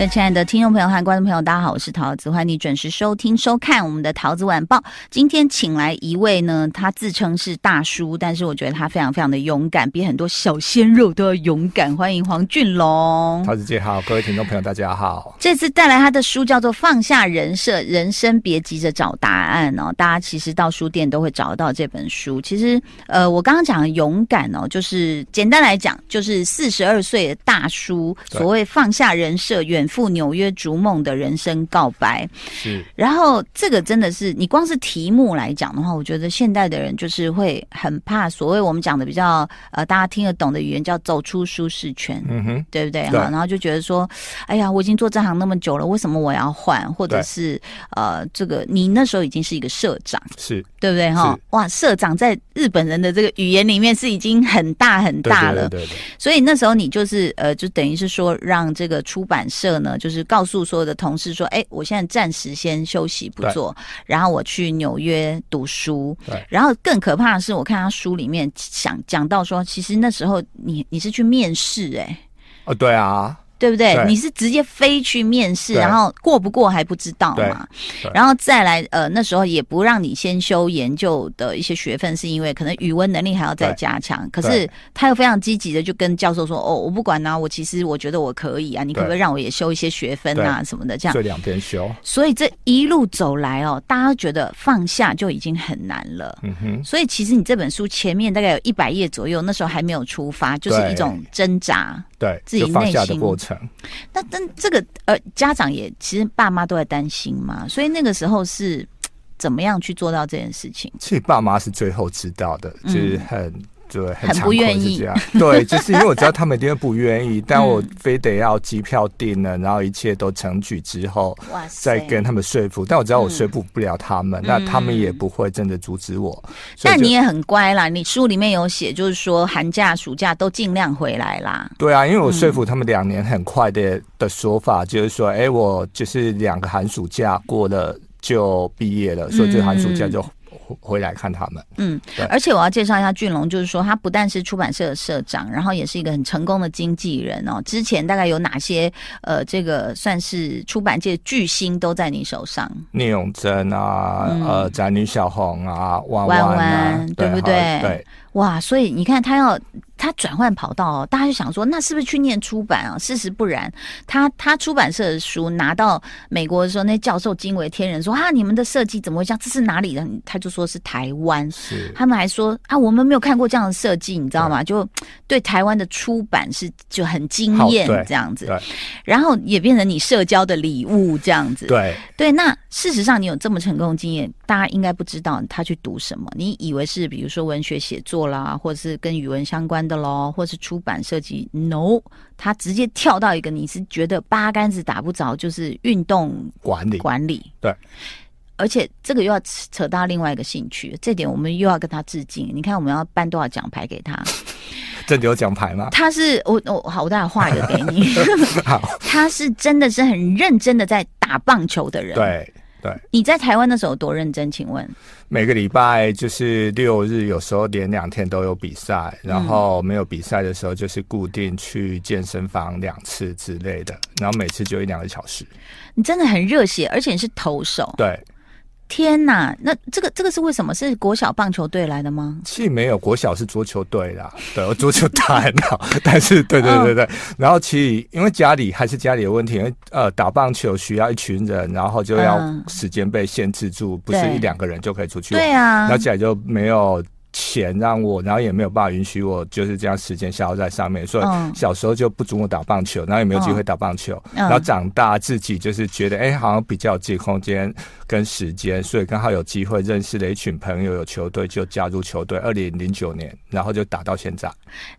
各位亲爱的听众朋友和观众朋友，大家好，我是桃子，欢迎你准时收听收看我们的桃子晚报。今天请来一位呢，他自称是大叔，但是我觉得他非常非常的勇敢，比很多小鲜肉都要勇敢。欢迎黄俊龙，桃子姐好，各位听众朋友大家好。这次带来他的书叫做《放下人设，人生别急着找答案》哦，大家其实到书店都会找到这本书。其实，呃，我刚刚讲的勇敢哦，就是简单来讲，就是四十二岁的大叔，所谓放下人设，远。赴纽约逐梦的人生告白，是。然后这个真的是你光是题目来讲的话，我觉得现代的人就是会很怕所谓我们讲的比较呃大家听得懂的语言叫走出舒适圈，嗯哼，对不对？哈，然后就觉得说，哎呀，我已经做这行那么久了，为什么我要换？或者是呃，这个你那时候已经是一个社长，是对不对？哈，哇，社长在日本人的这个语言里面是已经很大很大了，对对对。所以那时候你就是呃，就等于是说让这个出版社。呢，就是告诉所有的同事说：“哎，我现在暂时先休息不做，然后我去纽约读书。对，然后更可怕的是，我看他书里面想讲到说，其实那时候你你是去面试，哎，哦，对啊。”对不对？对，你是直接飞去面试，然后过不过还不知道嘛？然后再来，呃，那时候也不让你先修研究的一些学分，是因为可能语文能力还要再加强。可是他又非常积极的就跟教授说：“哦，我不管啊，我其实我觉得我可以啊，你可不可以让我也修一些学分啊什么的？这样。”这两边修。所以这一路走来哦，大家都觉得放下就已经很难了。嗯哼。所以其实你这本书前面大概有一百页左右，那时候还没有出发，就是一种挣扎。对，自己内心的过程。那但这个呃，家长也其实爸妈都在担心嘛，所以那个时候是怎么样去做到这件事情？其实爸妈是最后知道的，就是很。嗯对，很，很不愿意这样。对，就是因为我知道 他们一定会不愿意，但我非得要机票订了，然后一切都成局之后，再跟他们说服。但我知道我说服不了他们，嗯、那他们也不会真的阻止我。但你也很乖啦，你书里面有写，就是说寒假、暑假都尽量回来啦。对啊，因为我说服他们两年很快的的说法，就是说，哎、欸，我就是两个寒暑假过了就毕业了，所以这寒暑假就。回来看他们，嗯，而且我要介绍一下俊龙，就是说他不但是出版社的社长，然后也是一个很成功的经纪人哦。之前大概有哪些呃，这个算是出版界巨星都在你手上？聂永贞啊，嗯、呃，宅女小红啊，弯弯、啊，弯弯对不对？对，哇，所以你看他要。他转换跑道哦，大家就想说，那是不是去念出版啊？事实不然，他他出版社的书拿到美国的时候，那教授惊为天人，说啊，你们的设计怎么会这样？这是哪里的？他就说是台湾，是他们还说啊，我们没有看过这样的设计，你知道吗？就对台湾的出版是就很惊艳这样子，然后也变成你社交的礼物这样子，对对。那事实上，你有这么成功的经验，大家应该不知道他去读什么，你以为是比如说文学写作啦，或者是跟语文相关的。的喽，或是出版设计，no，他直接跳到一个你是觉得八竿子打不着，就是运动管理管理。对，而且这个又要扯到另外一个兴趣，这点我们又要跟他致敬。你看我们要颁多少奖牌给他？这里有奖牌吗？他是我我好，我待会画一个给你。他是真的是很认真的在打棒球的人。对。对，你在台湾的时候多认真？请问每个礼拜就是六日，有时候连两天都有比赛，然后没有比赛的时候就是固定去健身房两次之类的，然后每次就一两个小时。你真的很热血，而且你是投手。对。天呐，那这个这个是为什么？是国小棒球队来的吗？其实没有，国小是桌球队啦。对，我桌球打很好，但是对对对对。然后其实因为家里还是家里的问题，因为呃打棒球需要一群人，然后就要时间被限制住，嗯、不是一两个人就可以出去玩。对啊，然后家里就没有。钱让我，然后也没有办法允许我就是这样时间消耗在上面，所以小时候就不准我打棒球，然后也没有机会打棒球。然后长大自己就是觉得，哎，好像比较有自己空间跟时间，所以刚好有机会认识了一群朋友，有球队就加入球队。二零零九年，然后就打到现在。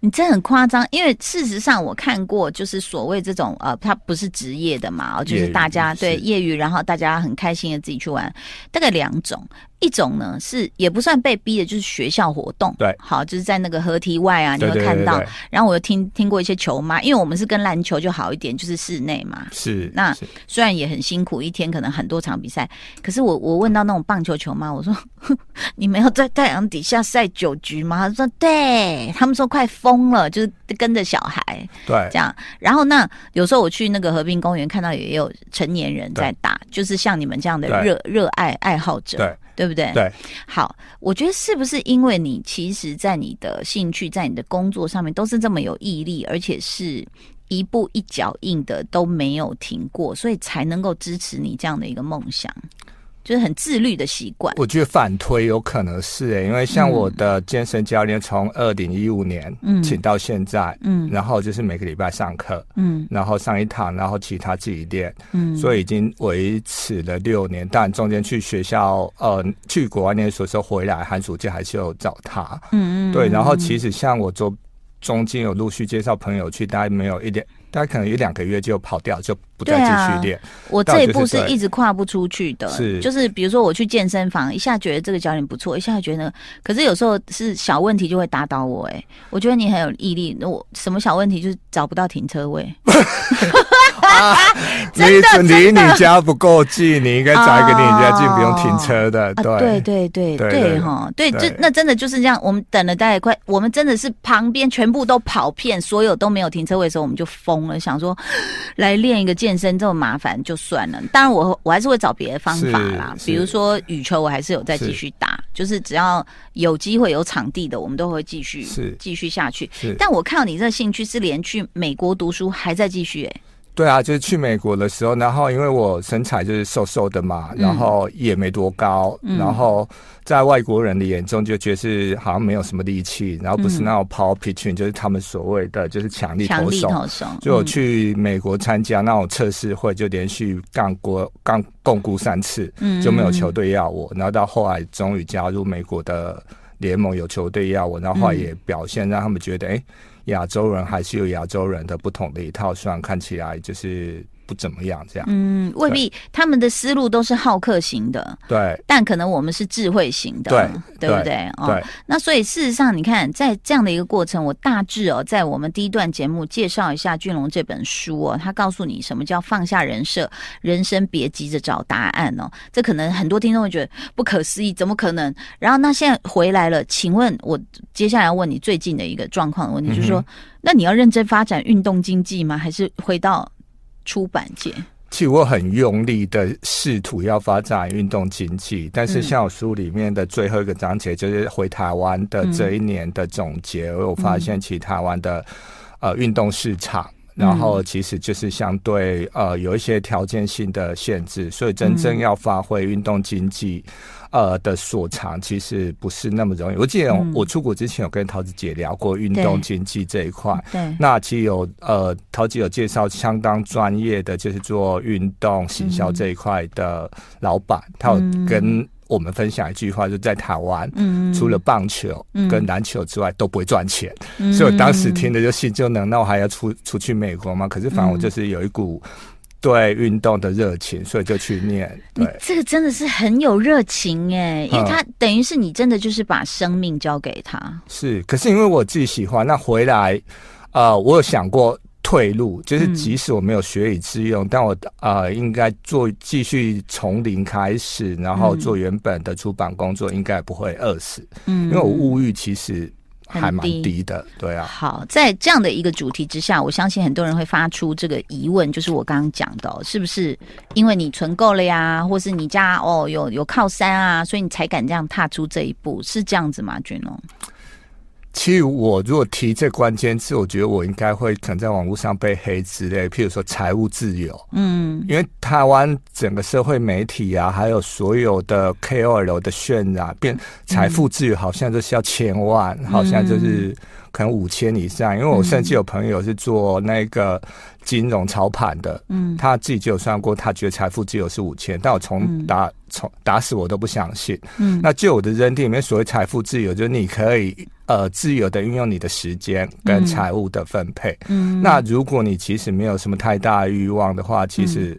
你这很夸张，因为事实上我看过，就是所谓这种呃，他不是职业的嘛，就是大家对业余，然后大家很开心的自己去玩，大概两种。一种呢是也不算被逼的，就是学校活动。对，好，就是在那个河堤外啊，你会看到。然后我又听听过一些球妈，因为我们是跟篮球就好一点，就是室内嘛。是。那虽然也很辛苦，一天可能很多场比赛，可是我我问到那种棒球球妈，我说 你们要在太阳底下晒九局吗？他说对，他们说快疯了，就是跟着小孩。对。这样，然后那有时候我去那个河滨公园，看到也有成年人在打，就是像你们这样的热热爱爱好者。对。对不对？对，好，我觉得是不是因为你其实，在你的兴趣，在你的工作上面，都是这么有毅力，而且是一步一脚印的都没有停过，所以才能够支持你这样的一个梦想。就是很自律的习惯，我觉得反推有可能是诶、欸，因为像我的健身教练从二零一五年请到现在，嗯，然后就是每个礼拜上课，嗯，然后上一堂，然后其他自己练，嗯，所以已经维持了六年。但中间去学校，呃，去国外念书的时候回来，寒暑假还是有找他，嗯嗯，对。然后其实像我做中间有陆续介绍朋友去，大概没有一点。大家可能一两个月就跑掉，就不再继续练。啊、我这一步是一直跨不出去的。是，就是比如说我去健身房，一下觉得这个教练不错，一下觉得，可是有时候是小问题就会打倒我。哎，我觉得你很有毅力。那我什么小问题就是找不到停车位。啊，你离你家不够近，你应该找一个离你家近不用停车的。对，对对对对哈，对，这那真的就是这样。我们等了大概快，我们真的是旁边全部都跑遍，所有都没有停车位的时候，我们就疯了，想说来练一个健身这么麻烦就算了。当然，我我还是会找别的方法啦，比如说羽球，我还是有在继续打，就是只要有机会有场地的，我们都会继续继续下去。但我看到你这个兴趣是连去美国读书还在继续哎。对啊，就是去美国的时候，然后因为我身材就是瘦瘦的嘛，然后也没多高，嗯、然后在外国人的眼中就觉得是好像没有什么力气，然后不是那种 power pitching，就是他们所谓的就是强力投手。投手就我去美国参加那种测试会，就连续干过干共估三次，就没有球队要我，然后到后来终于加入美国的联盟，有球队要我，然后后来也表现让他们觉得哎。亚洲人还是有亚洲人的不同的一套，算看起来就是。不怎么样，这样嗯，未必他们的思路都是好客型的，对，但可能我们是智慧型的，对，对不对？哦，对。那所以事实上，你看，在这样的一个过程，我大致哦，在我们第一段节目介绍一下俊龙这本书哦，他告诉你什么叫放下人设，人生别急着找答案哦。这可能很多听众会觉得不可思议，怎么可能？然后那现在回来了，请问我接下来要问你最近的一个状况的问题，嗯、就是说，那你要认真发展运动经济吗？还是回到？出版界，其实我很用力的试图要发展运动经济，但是像我书里面的最后一个章节，就是回台湾的这一年的总结，我有发现其实台湾的呃运动市场，然后其实就是相对呃有一些条件性的限制，所以真正要发挥运动经济。呃的所长其实不是那么容易。我记得我出国之前有跟桃子姐聊过运动经济这一块。对，那其实有呃桃子有介绍相当专业的，就是做运动行销这一块的老板，嗯、他有跟我们分享一句话，就在台湾，嗯、除了棒球跟篮球之外都不会赚钱。嗯、所以我当时听的就心就能，那我还要出出去美国吗？可是反正我就是有一股。对运动的热情，所以就去念。对，你这个真的是很有热情哎，因为他等于是你真的就是把生命交给他。嗯、是，可是因为我自己喜欢，那回来，呃，我有想过退路，就是即使我没有学以致用，嗯、但我呃应该做继续从零开始，然后做原本的出版工作，应该不会饿死。嗯，因为我物欲其实。还蛮低的，对啊。好，在这样的一个主题之下，我相信很多人会发出这个疑问，就是我刚刚讲的，是不是因为你存够了呀，或是你家哦有有靠山啊，所以你才敢这样踏出这一步，是这样子吗，俊龙？其实我如果提这关键字，我觉得我应该会可能在网络上被黑之类，譬如说财务自由，嗯，因为台湾整个社会媒体啊，还有所有的 KOL 的渲染，变财富自由好像就是要千万，嗯、好像就是可能五千以上。因为我甚至有朋友是做那个金融操盘的，嗯，他自己就有算过，他觉得财富自由是五千，但我从打从打死我都不相信。嗯，那就我的认定里面，所谓财富自由，就是你可以。呃，自由的运用你的时间跟财务的分配。嗯，那如果你其实没有什么太大的欲望的话，其实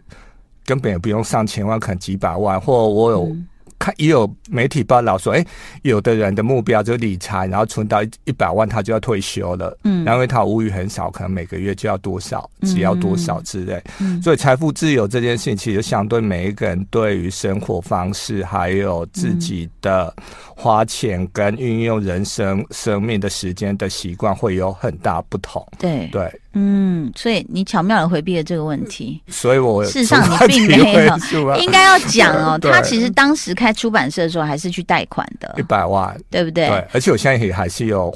根本也不用上千万，可能几百万，或我有看也有媒体报道说，哎、欸，有的人的目标就是理财，然后存到一百万，他就要退休了。嗯，然后因为他物欲很少，可能每个月就要多少，只要多少之类。嗯，所以财富自由这件事情，其实相对每一个人对于生活方式，还有自己的花钱跟运用人生生命的时间的习惯，会有很大不同。对对。嗯，所以你巧妙的回避了这个问题。所以我事实上你并没有，应该要讲哦。他其实当时开出版社的时候，还是去贷款的，一百万，对不对？对，而且我现在也还是有。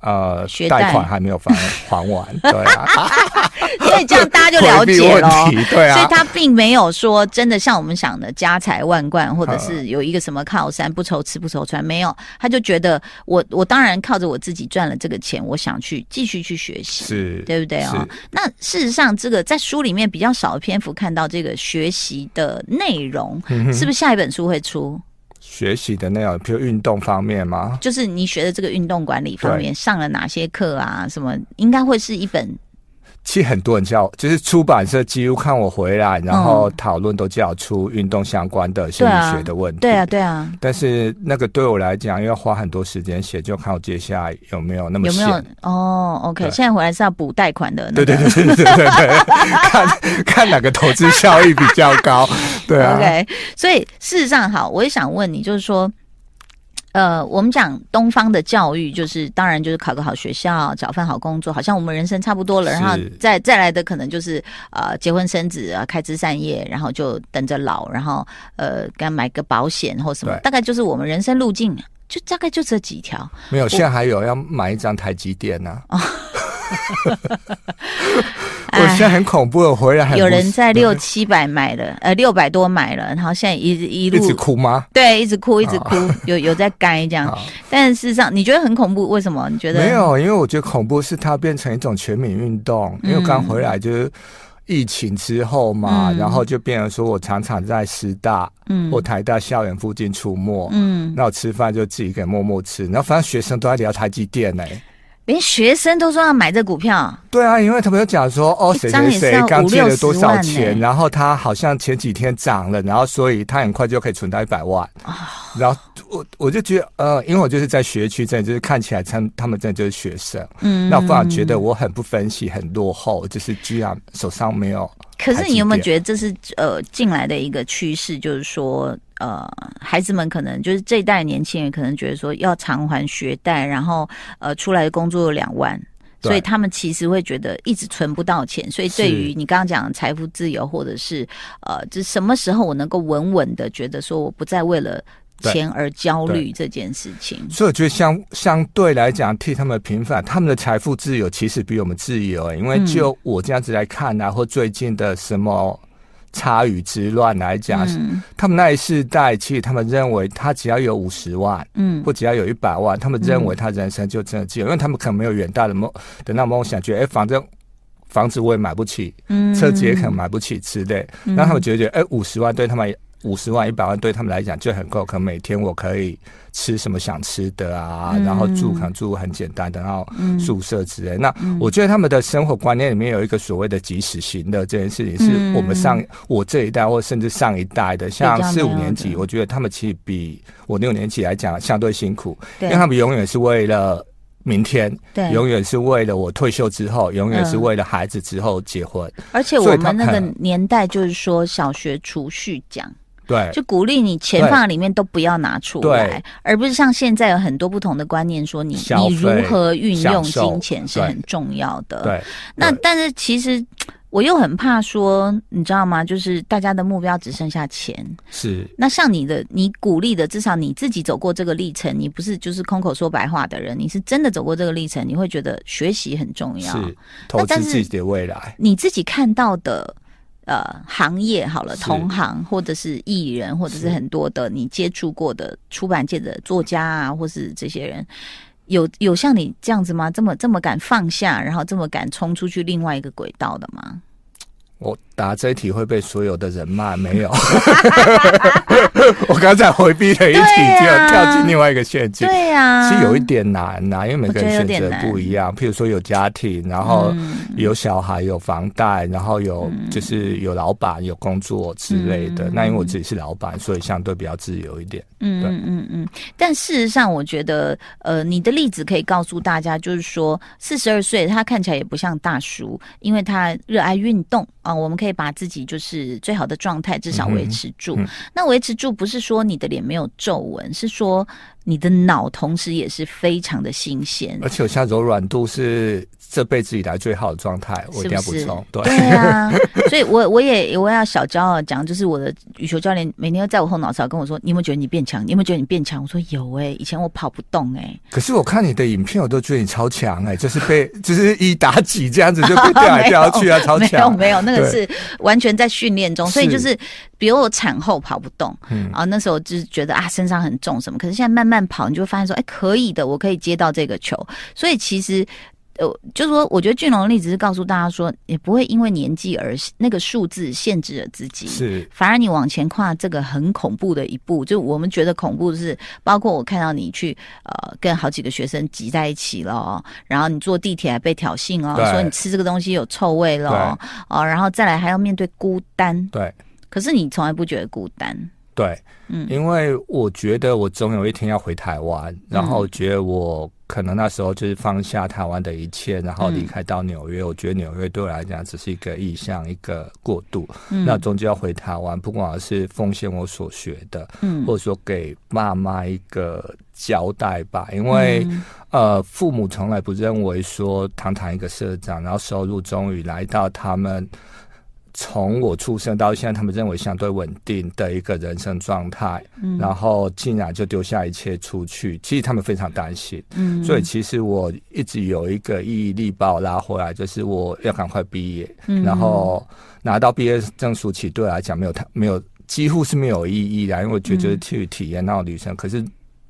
呃，贷款还没有还还完，对啊，所 以这样大家就了解了，对啊，所以他并没有说真的像我们想的家财万贯，或者是有一个什么靠山，不愁吃不愁穿，没有，他就觉得我我当然靠着我自己赚了这个钱，我想去继续去学习，是，对不对哦？那事实上，这个在书里面比较少的篇幅看到这个学习的内容，是不是下一本书会出？学习的内容，比如运动方面吗？就是你学的这个运动管理方面，上了哪些课啊？什么应该会是一本。其实很多人叫，就是出版社几乎看我回来，然后讨论都叫出运动相关的心理学的问题。对啊，对啊。但是那个对我来讲，要花很多时间写，就看我接下来有没有那么。有没有？哦，OK，现在回来是要补贷款的，那个。对对对对对对，看看哪个投资效益比较高。对啊。OK，所以事实上，好，我也想问你，就是说。呃，我们讲东方的教育，就是当然就是考个好学校，找份好工作，好像我们人生差不多了。然后再再来的可能就是呃结婚生子啊，开枝散叶，然后就等着老，然后呃该买个保险或什么，大概就是我们人生路径，就大概就这几条。没有，现在还有要买一张台积电呢、啊。我现在很恐怖，我回来还有人在六七百买了，呃，六百多买了，然后现在一一路一直哭吗？对，一直哭，一直哭，有有在该这样。但事实上，你觉得很恐怖？为什么？你觉得？没有，因为我觉得恐怖是它变成一种全民运动。因为刚回来就是疫情之后嘛，然后就变成说我常常在师大、嗯，或台大校园附近出没，嗯，那我吃饭就自己给默默吃，然后反正学生都在聊台积电呢。连学生都说要买这股票，对啊，因为他们有讲说，哦，谁谁谁刚借了多少钱，然后他好像前几天涨了，然后所以他很快就可以存到一百万。哦、然后我我就觉得，呃，因为我就是在学区，真的就是看起来他们他们真的就是学生，嗯，那我反而觉得我很不分析，很落后，就是居然手上没有。可是你有没有觉得这是呃进来的一个趋势？就是说，呃，孩子们可能就是这一代年轻人可能觉得说要偿还学贷，然后呃出来的工作有两万，所以他们其实会觉得一直存不到钱。所以对于你刚刚讲的财富自由，或者是呃，就什么时候我能够稳稳的觉得说我不再为了。钱而焦虑这件事情，所以我觉得相相对来讲，替他们平反，他们的财富自由其实比我们自由。因为就我这样子来看啊，或最近的什么差语之乱来讲，嗯，他们那一世代，其实他们认为他只要有五十万，嗯，或只要有一百万，他们认为他人生就真的自由，因为他们可能没有远大的梦的那梦想，觉得哎，反正房子我也买不起，嗯，车子也可能买不起之类，那他们觉得哎，五十万对他们。五十万、一百万对他们来讲就很够，可能每天我可以吃什么想吃的啊，嗯、然后住可能住很简单的，然后宿舍之类。嗯、那我觉得他们的生活观念里面有一个所谓的及时行乐这件事情，是我们上、嗯、我这一代或甚至上一代的，像四五年级，我觉得他们其实比我六年级来讲相对辛苦，因为他们永远是为了明天，对，永远是为了我退休之后，永远是为了孩子之后结婚。嗯、而且我们那个年代就是说小学储蓄奖。对，就鼓励你钱放里面都不要拿出来，而不是像现在有很多不同的观念说你你如何运用金钱是很重要的。对，那但是其实我又很怕说，你知道吗？就是大家的目标只剩下钱。是。那像你的，你鼓励的，至少你自己走过这个历程，你不是就是空口说白话的人，你是真的走过这个历程，你会觉得学习很重要，是投资自己的未来。你自己看到的。呃，行业好了，同行或者是艺人，或者是很多的你接触过的出版界的作家啊，或是这些人，有有像你这样子吗？这么这么敢放下，然后这么敢冲出去另外一个轨道的吗？我答这一题会被所有的人骂，没有。我刚才回避了一题，就要跳进另外一个陷阱。对呀、啊，其实有一点难呐、啊，因为每个人选择不一样。譬如说有家庭，然后有小孩，有房贷，然后有就是有老板，有工作之类的。嗯、那因为我自己是老板，所以相对比较自由一点。嗯嗯嗯嗯。但事实上，我觉得呃，你的例子可以告诉大家，就是说四十二岁他看起来也不像大叔，因为他热爱运动。啊、呃，我们可以把自己就是最好的状态至少维持住。那维持住不是说你的脸没有皱纹，是说你的脑同时也是非常的新鲜，而且我现在柔软度是。这辈子以来最好的状态，我一定要补充。对对啊，所以我我也我要小骄傲讲，就是我的羽球教练每天都在我后脑勺跟我说：“你有没有觉得你变强？你有没有觉得你变强？”我说：“有哎、欸，以前我跑不动哎、欸。”可是我看你的影片，我都觉得你超强哎、欸，就是被 就是一打几这样子就被掉来掉去啊，超强。没有没有，那个是完全在训练中，所以就是比如我产后跑不动，嗯，然后那时候就是觉得啊身上很重什么，可是现在慢慢跑，你就会发现说：“哎，可以的，我可以接到这个球。”所以其实。呃，就是说，我觉得俊龙的例子是告诉大家说，也不会因为年纪而那个数字限制了自己，是反而你往前跨这个很恐怖的一步。就我们觉得恐怖的是，包括我看到你去呃跟好几个学生挤在一起了，然后你坐地铁还被挑衅哦，说你吃这个东西有臭味了哦，然后再来还要面对孤单，对，可是你从来不觉得孤单，对，嗯，因为我觉得我总有一天要回台湾，然后我觉得我。可能那时候就是放下台湾的一切，然后离开到纽约。嗯、我觉得纽约对我来讲只是一个意向，一个过渡。嗯、那终究要回台湾，不管是奉献我所学的，嗯，或者说给爸妈一个交代吧。因为、嗯、呃，父母从来不认为说，堂堂一个社长，然后收入终于来到他们。从我出生到现在，他们认为相对稳定的一个人生状态，嗯，然后竟然就丢下一切出去，其实他们非常担心，嗯，所以其实我一直有一个毅力把我拉回来，就是我要赶快毕业，嗯，然后拿到毕业证书，其实对我来讲没有太没有几乎是没有意义的，因为我觉得就是去体验那种旅程，嗯，可是。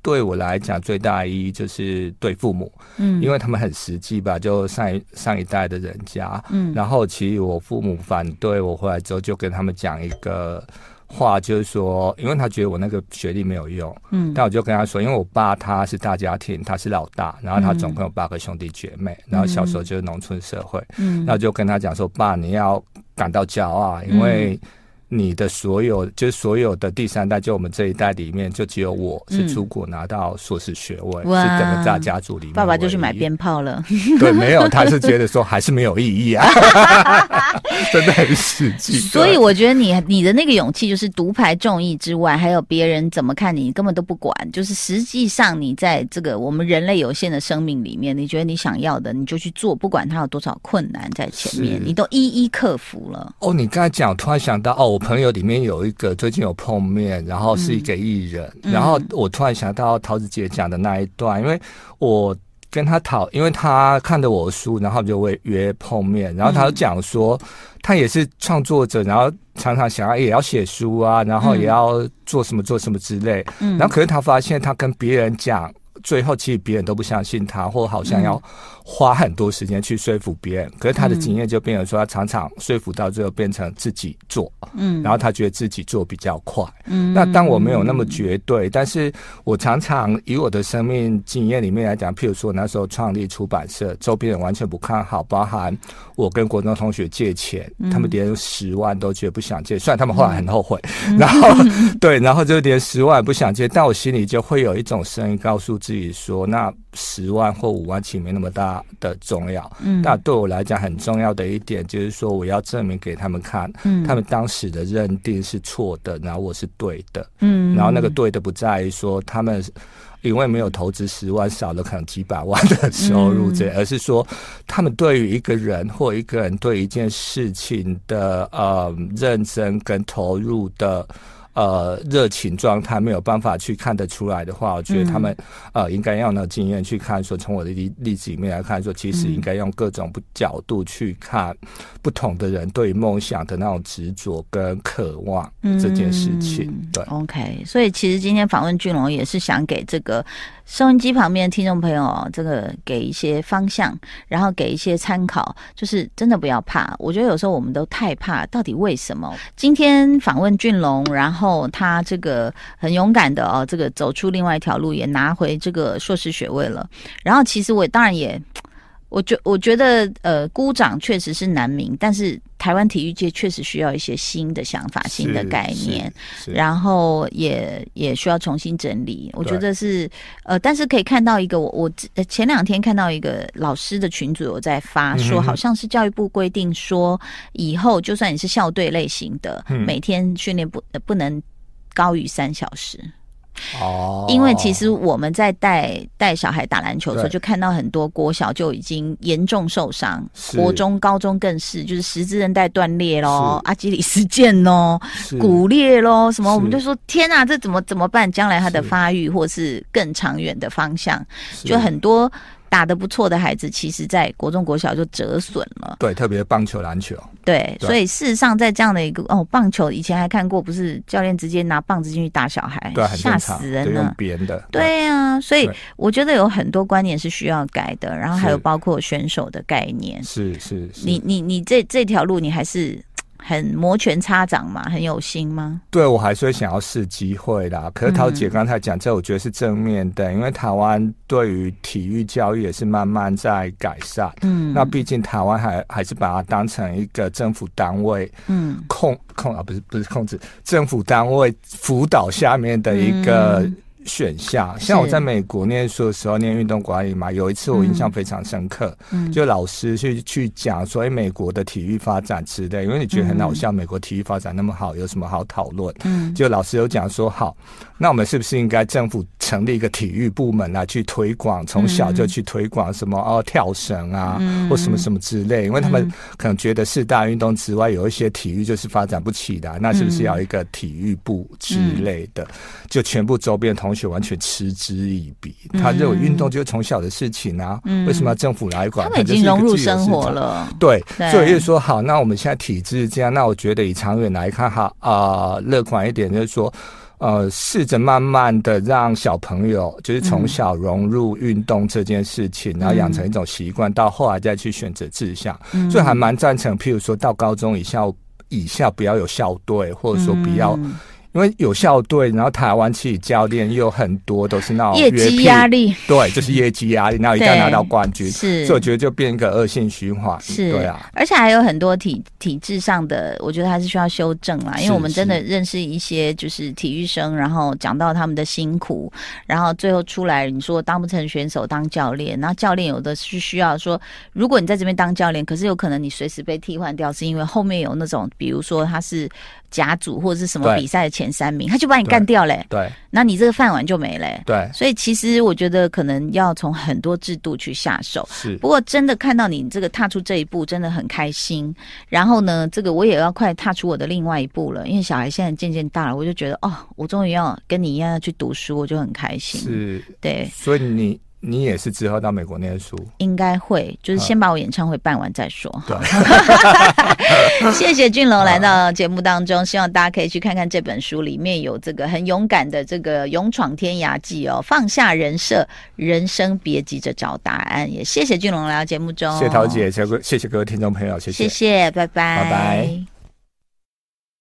对我来讲，最大的意义就是对父母，嗯，因为他们很实际吧，就上一上一代的人家，嗯，然后其实我父母反对我回来之后，就跟他们讲一个话，就是说，因为他觉得我那个学历没有用，嗯，但我就跟他说，因为我爸他是大家庭，他是老大，然后他总共有八个兄弟姐妹，然后小时候就是农村社会，嗯，那就跟他讲说，爸，你要感到骄傲，因为。你的所有，就是所有的第三代，就我们这一代里面，就只有我是出国拿到硕士学位，嗯、是整个大家族里面。爸爸就去买鞭炮了。对，没有，他是觉得说还是没有意义啊，真的很实际。所以我觉得你你的那个勇气，就是独排众议之外，还有别人怎么看你，你根本都不管。就是实际上你在这个我们人类有限的生命里面，你觉得你想要的，你就去做，不管它有多少困难在前面，你都一一克服了。哦，你刚才讲，突然想到，哦。我朋友里面有一个最近有碰面，然后是一个艺人，嗯、然后我突然想到桃子姐讲的那一段，因为我跟他讨，因为他看的我的书，然后就会约碰面，然后他就讲说他也是创作者，然后常常想要也要写书啊，然后也要做什么做什么之类，嗯然后可是他发现他跟别人讲。最后，其实别人都不相信他，或好像要花很多时间去说服别人。嗯、可是他的经验就变成说，他常常说服到最后变成自己做，嗯，然后他觉得自己做比较快，嗯。那当我没有那么绝对，但是我常常以我的生命经验里面来讲，譬如说那时候创立出版社，周边人完全不看好，包含我跟国中同学借钱，嗯、他们连十万都觉得不想借，虽然他们后来很后悔，嗯、然后对，然后就连十万也不想借，但我心里就会有一种声音告诉自己。比如说，那十万或五万其实没那么大的重要。嗯，但对我来讲很重要的一点就是说，我要证明给他们看，嗯，他们当时的认定是错的，然后我是对的。嗯，然后那个对的不在于说他们因为没有投资十万少了可能几百万的收入这，而是说他们对于一个人或一个人对一件事情的呃认真跟投入的。呃热情状态没有办法去看得出来的话，我觉得他们、嗯、呃应该要有那经验去看，说从我的例例子里面来看，说其实应该用各种不角度去看不同的人对于梦想的那种执着跟渴望这件事情。嗯、对，OK，所以其实今天访问俊龙也是想给这个收音机旁边的听众朋友，这个给一些方向，然后给一些参考，就是真的不要怕。我觉得有时候我们都太怕，到底为什么？今天访问俊龙，然后他这个很勇敢的哦，这个走出另外一条路，也拿回这个硕士学位了。然后其实我当然也。我觉我觉得，呃，孤掌确实是难鸣，但是台湾体育界确实需要一些新的想法、新的概念，然后也也需要重新整理。我觉得是，呃，但是可以看到一个，我我前两天看到一个老师的群组有在发说，好像是教育部规定说，以后就算你是校队类型的，每天训练不不能高于三小时。哦，因为其实我们在带带小孩打篮球的时候，就看到很多国小就已经严重受伤，国中、高中更是，就是十字韧带断裂喽，阿基里斯腱喽，骨裂喽，什么我们就说天哪，这怎么怎么办？将来他的发育或是更长远的方向，就很多。打得不错的孩子，其实在国中、国小就折损了。对，特别棒球、篮球。对，对，所以事实上，在这样的一个哦，棒球以前还看过，不是教练直接拿棒子进去打小孩，对，吓死人了。编的。对啊，所以我觉得有很多观念是需要改的，然后还有包括选手的概念。是是，是。你你你这这条路，你还是。很摩拳擦掌嘛，很有心吗？对，我还是会想要试机会啦。可是桃姐刚才讲这，我觉得是正面的，嗯、因为台湾对于体育教育也是慢慢在改善。嗯，那毕竟台湾还还是把它当成一个政府单位，嗯，控控啊，不是不是控制政府单位辅导下面的一个。嗯选项，像我在美国念书的时候念运动管理嘛，有一次我印象非常深刻，嗯，就老师去去讲所以，美国的体育发展之类，因为你觉得很好笑，美国体育发展那么好，有什么好讨论？嗯，就老师有讲说，好，那我们是不是应该政府成立一个体育部门来去推广，从小就去推广什么哦跳绳啊，或什么什么之类，因为他们可能觉得四大运动之外有一些体育就是发展不起的，那是不是要一个体育部之类的？就全部周边同学。完全嗤之以鼻，他认为运动就是从小的事情啊，嗯、为什么要政府来管？他们已经融入生活了。对，对所以就是说，好，那我们现在体制这样，那我觉得以长远来看，哈啊，呃、乐观一点，就是说，呃，试着慢慢的让小朋友就是从小融入运动这件事情，嗯、然后养成一种习惯，到后来再去选择志向。嗯、所以还蛮赞成，譬如说到高中以下，以下不要有校队，或者说不要。嗯因为有校队，然后台湾其实教练又很多，都是那种业绩压力，对，就是业绩压力，然后一定要拿到冠军，是，所以我觉得就变一个恶性循环，是，对啊，而且还有很多体体制上的，我觉得还是需要修正啦，因为我们真的认识一些就是体育生，然后讲到他们的辛苦，然后最后出来你说当不成选手当教练，然后教练有的是需要说，如果你在这边当教练，可是有可能你随时被替换掉，是因为后面有那种，比如说他是。甲组或者是什么比赛的前三名，他就把你干掉嘞。对，那你这个饭碗就没了。对，所以其实我觉得可能要从很多制度去下手。是，不过真的看到你这个踏出这一步，真的很开心。然后呢，这个我也要快踏出我的另外一步了，因为小孩现在渐渐大了，我就觉得哦，我终于要跟你一样要去读书，我就很开心。是，对。所以你。你也是之后到美国念书，应该会，就是先把我演唱会办完再说。对，谢谢俊龙来到节目当中，希望大家可以去看看这本书，里面有这个很勇敢的这个勇闯天涯记哦，放下人设，人生别急着找答案。也谢谢俊龙来到节目中，谢谢桃姐，谢谢谢谢各位听众朋友，谢谢，谢谢，拜拜，拜拜。